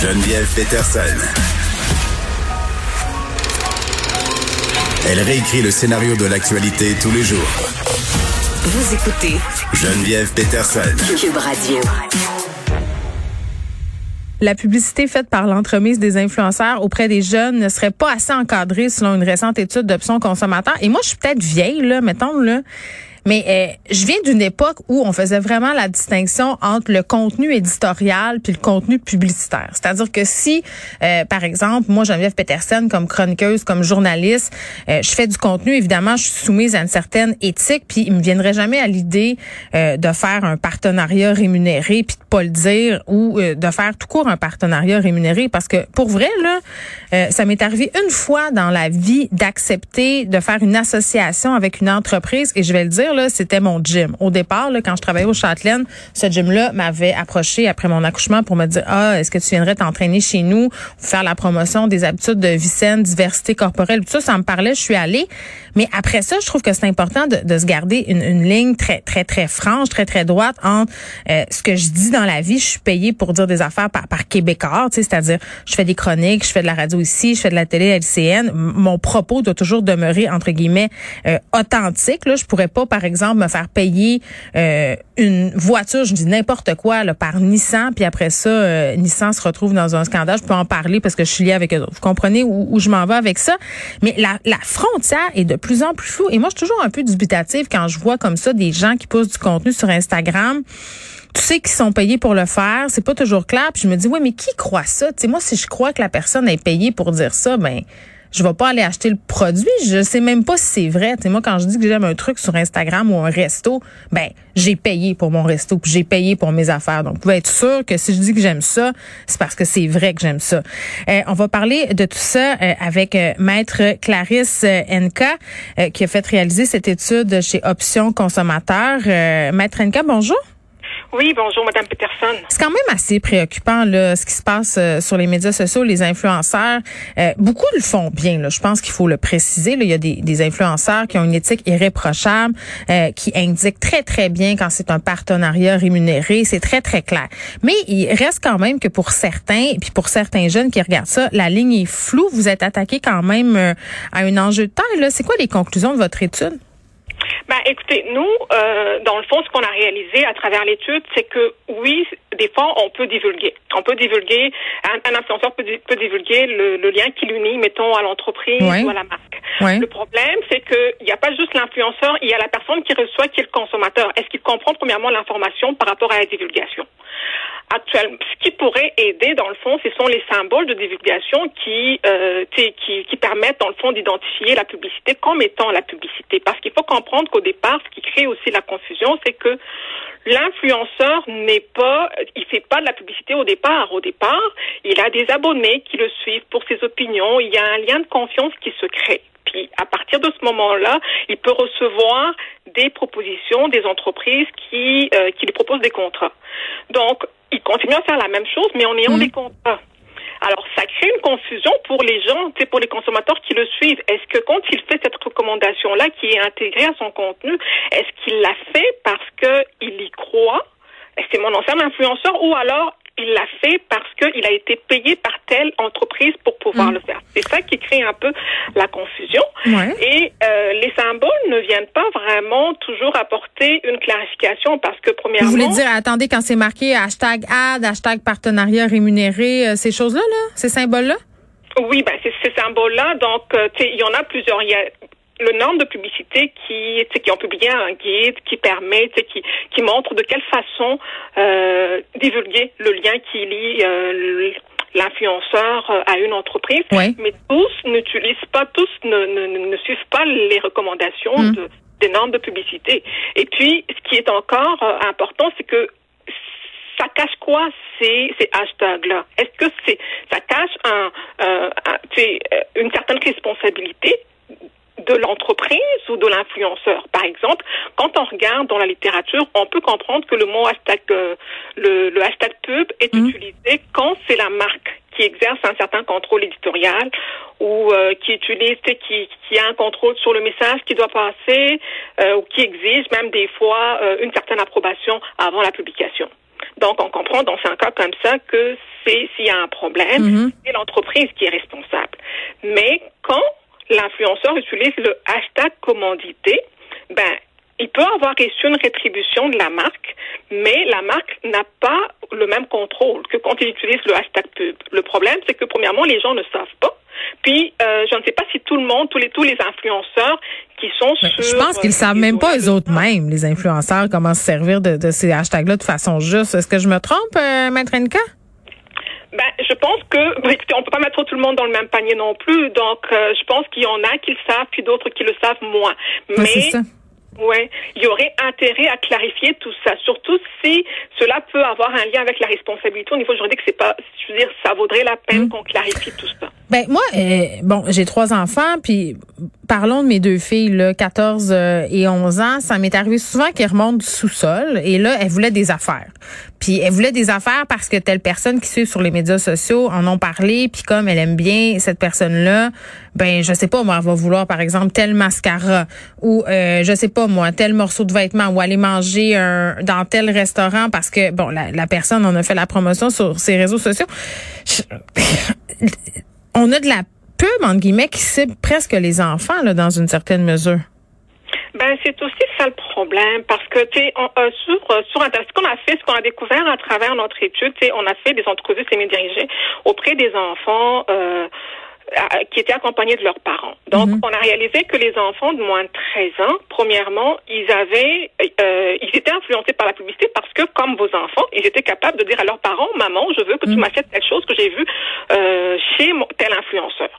Geneviève Peterson. Elle réécrit le scénario de l'actualité tous les jours. Vous écoutez Geneviève Peterson. Cube Radio. La publicité faite par l'entremise des influenceurs auprès des jeunes ne serait pas assez encadrée selon une récente étude d'options consommateurs. Et moi, je suis peut-être vieille, là, mettons, là. Mais euh, je viens d'une époque où on faisait vraiment la distinction entre le contenu éditorial puis le contenu publicitaire. C'est-à-dire que si, euh, par exemple, moi, Geneviève Peterson, comme chroniqueuse, comme journaliste, euh, je fais du contenu, évidemment, je suis soumise à une certaine éthique, puis il me viendrait jamais à l'idée de faire un partenariat rémunéré, puis de pas le dire, ou de faire tout court un partenariat rémunéré, parce que pour vrai, là, ça m'est arrivé une fois dans la vie d'accepter de faire une association avec une entreprise, et je vais le dire, c'était mon gym. Au départ, là, quand je travaillais au Châtelaine, ce gym-là m'avait approché après mon accouchement pour me dire, ah, est-ce que tu viendrais t'entraîner chez nous, faire la promotion des habitudes de vie saine, diversité corporelle, tout ça, ça me parlait, je suis allée. Mais après ça, je trouve que c'est important de, de, se garder une, une, ligne très, très, très franche, très, très droite entre euh, ce que je dis dans la vie. Je suis payée pour dire des affaires par, par Québécois, c'est-à-dire, je fais des chroniques, je fais de la radio ici, je fais de la télé LCN. Mon propos doit toujours demeurer, entre guillemets, euh, authentique. Là, je pourrais pas, par exemple, me faire payer euh, une voiture, je dis n'importe quoi, là, par Nissan, puis après ça, euh, Nissan se retrouve dans un scandale. Je peux en parler parce que je suis liée avec eux Vous comprenez où, où je m'en vais avec ça? Mais la, la frontière est de plus en plus floue. Et moi, je suis toujours un peu dubitative quand je vois comme ça des gens qui posent du contenu sur Instagram tu sais qu'ils sont payés pour le faire, c'est pas toujours clair. Puis je me dis, oui, mais qui croit ça? Tu sais, moi, si je crois que la personne est payée pour dire ça, ben je vais pas aller acheter le produit. Je sais même pas si c'est vrai. moi, quand je dis que j'aime un truc sur Instagram ou un resto, ben j'ai payé pour mon resto, puis j'ai payé pour mes affaires. Donc, vous pouvez être sûr que si je dis que j'aime ça, c'est parce que c'est vrai que j'aime ça. Euh, on va parler de tout ça euh, avec euh, Maître Clarisse Enka, qui a fait réaliser cette étude chez Options Consommateurs. Maître Enka, bonjour. Oui, bonjour, Madame Peterson. C'est quand même assez préoccupant là, ce qui se passe euh, sur les médias sociaux, les influenceurs. Euh, beaucoup le font bien. Là. Je pense qu'il faut le préciser. Là. Il y a des, des influenceurs qui ont une éthique irréprochable, euh, qui indiquent très très bien quand c'est un partenariat rémunéré. C'est très très clair. Mais il reste quand même que pour certains, et puis pour certains jeunes qui regardent ça, la ligne est floue. Vous êtes attaqué quand même à un enjeu de taille. C'est quoi les conclusions de votre étude? Ben, écoutez, nous, euh, dans le fond, ce qu'on a réalisé à travers l'étude, c'est que oui, des fois, on peut divulguer. On peut divulguer, un, influenceur peut, peut divulguer le, le, lien qui l'unit, mettons, à l'entreprise ou à la marque. Le problème, c'est qu'il n'y a pas juste l'influenceur, il y a la personne qui reçoit, qui est le consommateur. Est-ce qu'il comprend premièrement l'information par rapport à la divulgation? Actuellement, ce qui pourrait aider, dans le fond, ce sont les symboles de divulgation qui, euh, qui, qui permettent, dans le fond, d'identifier la publicité comme étant la publicité. Parce qu'il faut comprendre qu'au départ, ce qui crée aussi la confusion, c'est que l'influenceur n'est pas, il fait pas de la publicité au départ. Au départ, il a des abonnés qui le suivent pour ses opinions. Il y a un lien de confiance qui se crée. Puis à partir de ce moment-là, il peut recevoir des propositions des entreprises qui, euh, qui lui proposent des contrats. Donc, il continue à faire la même chose, mais en ayant mmh. des contrats. Alors, ça crée une confusion pour les gens, pour les consommateurs qui le suivent. Est-ce que quand il fait cette recommandation-là qui est intégrée à son contenu, est-ce qu'il l'a fait parce qu'il y croit? Est-ce que c'est mon ancien influenceur ou alors il l'a fait parce qu'il a été payé par telle entreprise pour pouvoir mm. le faire? C'est ça qui crée un peu la confusion. Et euh, les viennent pas vraiment toujours apporter une clarification parce que premièrement... Vous voulez dire, attendez, quand c'est marqué hashtag ad, hashtag partenariat rémunéré, euh, ces choses-là, là, ces symboles-là? Oui, ben c'est ces symboles-là. Donc, euh, il y en a plusieurs. Il y a le nombre de publicités qui, qui ont publié un guide qui permet, qui, qui montre de quelle façon euh, divulguer le lien qui lie euh, l'influenceur euh, à une entreprise. Mais tous n'utilisent pas, tous ne, ne, ne, suivent pas les recommandations mm. de, des normes de publicité. Et puis, ce qui est encore euh, important, c'est que ça cache quoi ces, ces hashtags-là? Est-ce que c'est ça cache un, euh, un, une certaine responsabilité de l'entreprise ou de l'influenceur. Par exemple, quand on regarde dans la littérature, on peut comprendre que le mot hashtag, euh, le, le, hashtag pub est mmh. utilisé quand c'est la marque qui exerce un certain contrôle éditorial ou euh, qui utilise, qui, qui a un contrôle sur le message qui doit passer euh, ou qui exige même des fois une certaine approbation avant la publication. Donc, on comprend dans un cas comme ça que c'est s'il y a un problème, Mhm. c'est l'entreprise qui est responsable. Mais l'influenceur utilise le hashtag commandité, ben, il peut avoir reçu une rétribution de la marque, mais la marque n'a pas le même contrôle que quand il utilise le hashtag pub. Le problème, c'est que premièrement, les gens ne savent pas. Puis, euh, je ne sais pas si tout le monde, tous les tous les influenceurs qui sont sur. Je pense qu'ils euh, savent même pas eux autres mêmes, les influenceurs, comment se servir de, de ces hashtags-là de façon juste. Est-ce que je me trompe, euh, Maître Enka? Ben, je pense que, écoutez, on peut pas mettre tout le monde dans le même panier non plus. Donc, euh, je pense qu'il y en a qui le savent, puis d'autres qui le savent moins. Mais. Ouais, il y aurait intérêt à clarifier tout ça, surtout si cela peut avoir un lien avec la responsabilité au niveau juridique. C'est pas, je veux dire, ça vaudrait la peine Mm. qu'on clarifie tout ça. Ben moi, euh, bon, j'ai trois enfants, puis parlons de mes deux filles, là, 14 euh, et 11 ans. Ça m'est arrivé souvent qu'elles remontent du sous-sol, et là, elles voulaient des affaires. Puis elles voulaient des affaires parce que telle personne qui suit sur les médias sociaux en ont parlé, puis comme elle aime bien cette personne-là, ben je sais pas, moi, elle va vouloir, par exemple, tel mascara, ou euh, je sais pas, moi, tel morceau de vêtement, ou aller manger un, dans tel restaurant parce que, bon, la, la personne en a fait la promotion sur ses réseaux sociaux. On a de la pub, entre guillemets, qui cible presque les enfants, là, dans une certaine mesure. Ben, c'est aussi ça le problème, parce que, tu sais, euh, sur, euh, sur Internet, ce qu'on a fait, ce qu'on a découvert à travers notre étude, tu sais, on a fait des entrevues semi-dirigées auprès des enfants, euh, qui étaient accompagnés de leurs parents. Donc, on a réalisé que les enfants de moins de 13 ans, premièrement, ils avaient, euh, ils étaient influencés par la publicité parce que, comme vos enfants, ils étaient capables de dire à leurs parents, maman, je veux que tu m'achètes telle chose que j'ai vue euh, chez mon- tel influenceur.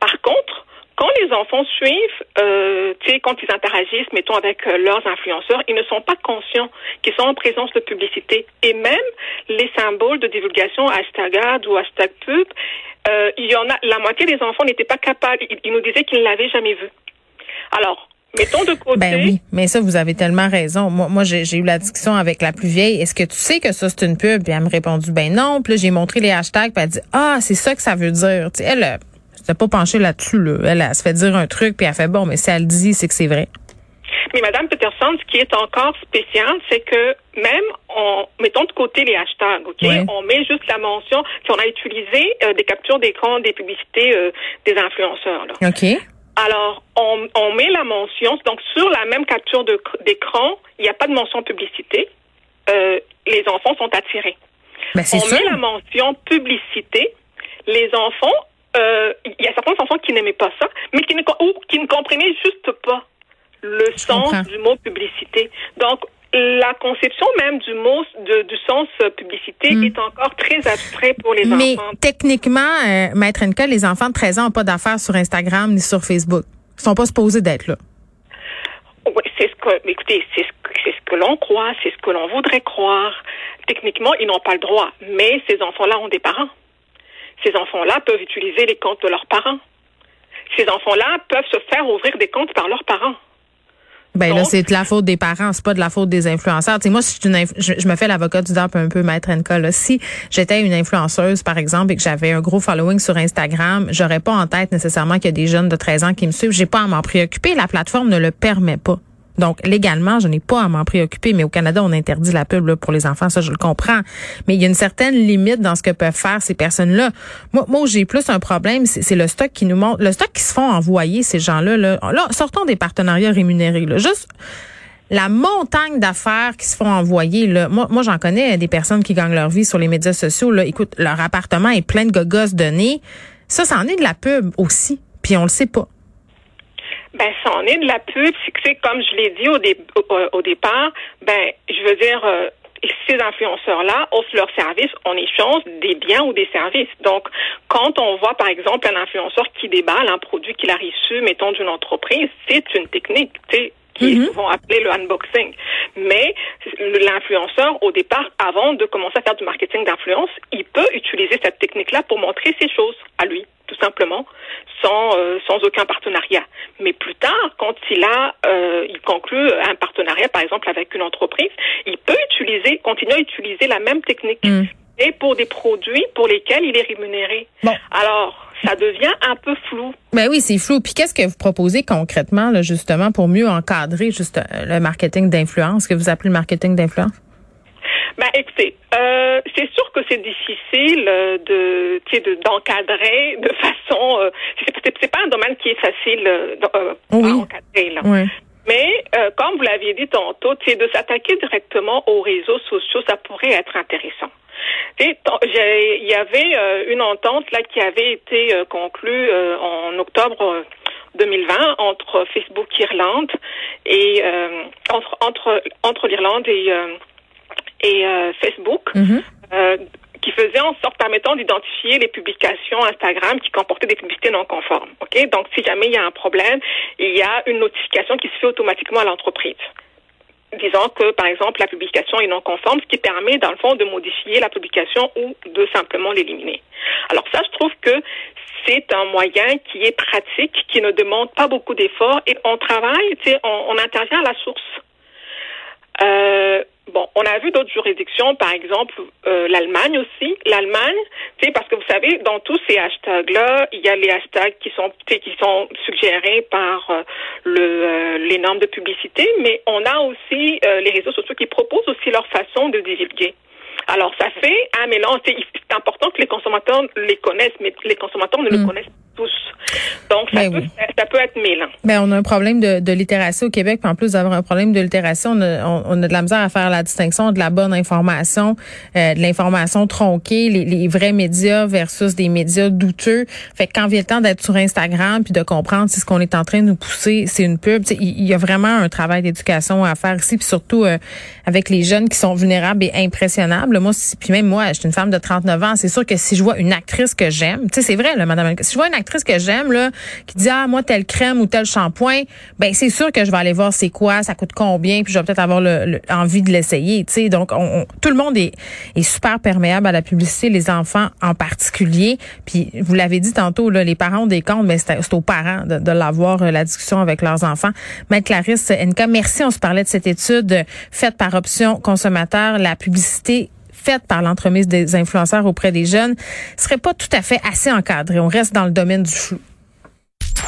Par contre, quand les enfants suivent, euh, quand ils interagissent, mettons, avec euh, leurs influenceurs, ils ne sont pas conscients qu'ils sont en présence de publicité. Et même les symboles de divulgation, hashtag ad ou hashtag pub, euh, il y en a, la moitié des enfants n'étaient pas capables, ils, nous disaient qu'ils ne l'avaient jamais vu. Alors, mettons de côté. Ben oui, mais ça, vous avez tellement raison. Moi, moi j'ai eu la discussion avec la plus vieille. Est-ce que tu sais que ça, c'est une pub? Puis elle me répondu, ben non. Puis j'ai montré les hashtags, puis elle dit, ah, c'est ça que ça veut dire. Tu sais, elle, s'était pas penchée là-dessus. Là. Elle, elle se fait dire un truc, puis elle fait, bon, mais si elle le dit, c'est que c'est vrai. Mais Madame Peterson, ce qui est encore spécial, c'est que même en mettons de côté les hashtags, ok, on met juste la mention si on a utilisé euh, des captures d'écran des publicités euh, des influenceurs. Là. OK? Alors, on, on met la mention, donc sur la même capture d'écran, il n'y a pas de mention publicité. Euh, les enfants sont attirés. Ben, on sûr. met la mention publicité. Les enfants, euh, il y a certains enfants qui n'aimaient pas ça, mais qui ne, ou qui ne comprenaient juste pas le sens comprends. du mot publicité. Donc, la conception même du mot, de- du sens publicité Hmm. est encore très abstrait pour les Mais enfants. techniquement, euh, Maître Enka, les enfants de 13 ans n'ont pas d'affaires sur Instagram ni sur Facebook. Ils sont pas supposés d'être là. Oui, c'est ce que, écoutez, c'est ce que, c'est ce que l'on croit, c'est ce que l'on voudrait croire. Techniquement, ils n'ont pas le droit, mais ces enfants-là ont des parents. Ces enfants-là peuvent utiliser les comptes de leurs parents. Ces enfants-là peuvent se faire ouvrir des comptes par leurs parents. Ben là, c'est de la faute des parents, c'est pas de la faute des influenceurs. Tu sais, moi, si je, suis une inf- je, je me fais l'avocat du diable un peu, maître Enka. Là. Si j'étais une influenceuse, par exemple, et que j'avais un gros following sur Instagram, j'aurais pas en tête nécessairement qu'il y a des jeunes de 13 ans qui me suivent. J'ai pas à m'en préoccuper. La plateforme ne le permet pas. Donc, légalement, je n'ai pas à m'en préoccuper. Mais au Canada, on interdit la pub là, pour les enfants, ça, je le comprends. Mais il y a une certaine limite dans ce que peuvent faire ces personnes-là. Moi, moi j'ai plus un problème, c'est le stock qui nous montre, le stock qui se font envoyer, ces gens-là. Là, là sortons des partenariats rémunérés. Là. Juste la montagne d'affaires qui se font envoyer, là, moi, moi j'en connais des personnes qui gagnent leur vie sur les médias sociaux. Là. Écoute, leur appartement est plein de gogos donnés. Ça, ça en est de la pub aussi. Puis on le sait pas. Ben, ça en est de la pub. C'est comme je l'ai dit au, dé- au, au départ, ben, je veux dire, euh, ces influenceurs-là offrent leurs services en échange des biens ou des services. Donc, quand on voit, par exemple, un influenceur qui déballe un produit qu'il a reçu, mettons, d'une entreprise, c'est une technique, tu qui est souvent appelée le unboxing. Mais l'influenceur, au départ, avant de commencer à faire du marketing d'influence, il peut utiliser cette technique-là pour montrer ses choses à lui, tout simplement, sans, euh, sans aucun partenariat. Mais plus tard, quand il a, euh, il conclut un partenariat, par exemple, avec une entreprise, il peut utiliser, continuer à utiliser la même technique. Mm. Et pour des produits pour lesquels il est rémunéré. Bon. Alors, ça devient un peu flou. Ben oui, c'est flou. Puis qu'est-ce que vous proposez concrètement, là, justement, pour mieux encadrer juste euh, le marketing d'influence, que vous appelez le marketing d'influence? Ben, écoutez, euh, c'est sûr que c'est difficile euh, de, de d'encadrer de façon. Euh, c'est, pas un domaine qui est facile euh, oui. à encadrer. Là. Oui. Mais comme vous l'aviez dit tantôt, de s'attaquer directement aux réseaux sociaux, ça pourrait être intéressant. Il y avait une entente là qui avait été conclue en octobre 2020 entre Facebook Irlande et entre entre entre l'Irlande et et euh, Facebook. Mhm. Euh, qui faisait en sorte permettant d'identifier les publications Instagram qui comportaient des publicités non conformes. Ok, donc si jamais il y a un problème, il y a une notification qui se fait automatiquement à l'entreprise disant que, par exemple, la publication est non conforme, ce qui permet, dans le fond, de modifier la publication ou de simplement l'éliminer. Alors ça, je trouve que c'est un moyen qui est pratique, qui ne demande pas beaucoup d'efforts et on travaille, on, on intervient à la source. Euh, Bon, on a vu d'autres juridictions, par exemple euh, l'Allemagne aussi. L'Allemagne, c'est parce que vous savez, dans tous ces hashtags-là, il y a les hashtags qui sont qui sont suggérés par euh, le euh, les normes de publicité, mais on a aussi les réseaux sociaux qui proposent aussi leur façon de divulguer. Alors, ça fait un mélange. C'est important que les consommateurs les connaissent, mais les consommateurs ne le mm. connaissent tous. Donc, ça, ben peut, ça peut être mêlant. Ben, on a un problème de, de littératie au Québec. Puis en plus d'avoir un problème de littératie, on a, on, a, de la misère à faire la distinction de la bonne information, euh, de l'information tronquée, les, les, vrais médias versus des médias douteux. Fait que quand vient le temps d'être sur Instagram puis de comprendre si ce qu'on est en train de nous pousser, c'est une pub, il y, a vraiment un travail d'éducation à faire ici, puis surtout euh, avec les jeunes qui sont vulnérables et impressionnables. Moi, puis même moi, je suis une femme de 39 ans, c'est sûr que si je vois une actrice que j'aime, tu sais, c'est vrai, là, madame, si je vois une actrice que j'aime là, qui dit ah moi telle crème ou tel shampoing, ben c'est sûr que je vais aller voir c'est quoi, ça coûte combien, puis je vais peut-être avoir le, envie de l'essayer. Tu sais, donc on, tout le monde est, est super perméable à la publicité, les enfants en particulier. Puis vous l'avez dit tantôt, là, les parents ont des comptes, mais c'est aux parents de, de l'avoir euh, la discussion avec leurs enfants. Mais Clarisse Enka, merci. On se parlait de cette étude faite par Option Consommateur, la publicité faite par l'entremise des influenceurs auprès des jeunes serait pas tout à fait assez encadrée. On reste dans le domaine du flou.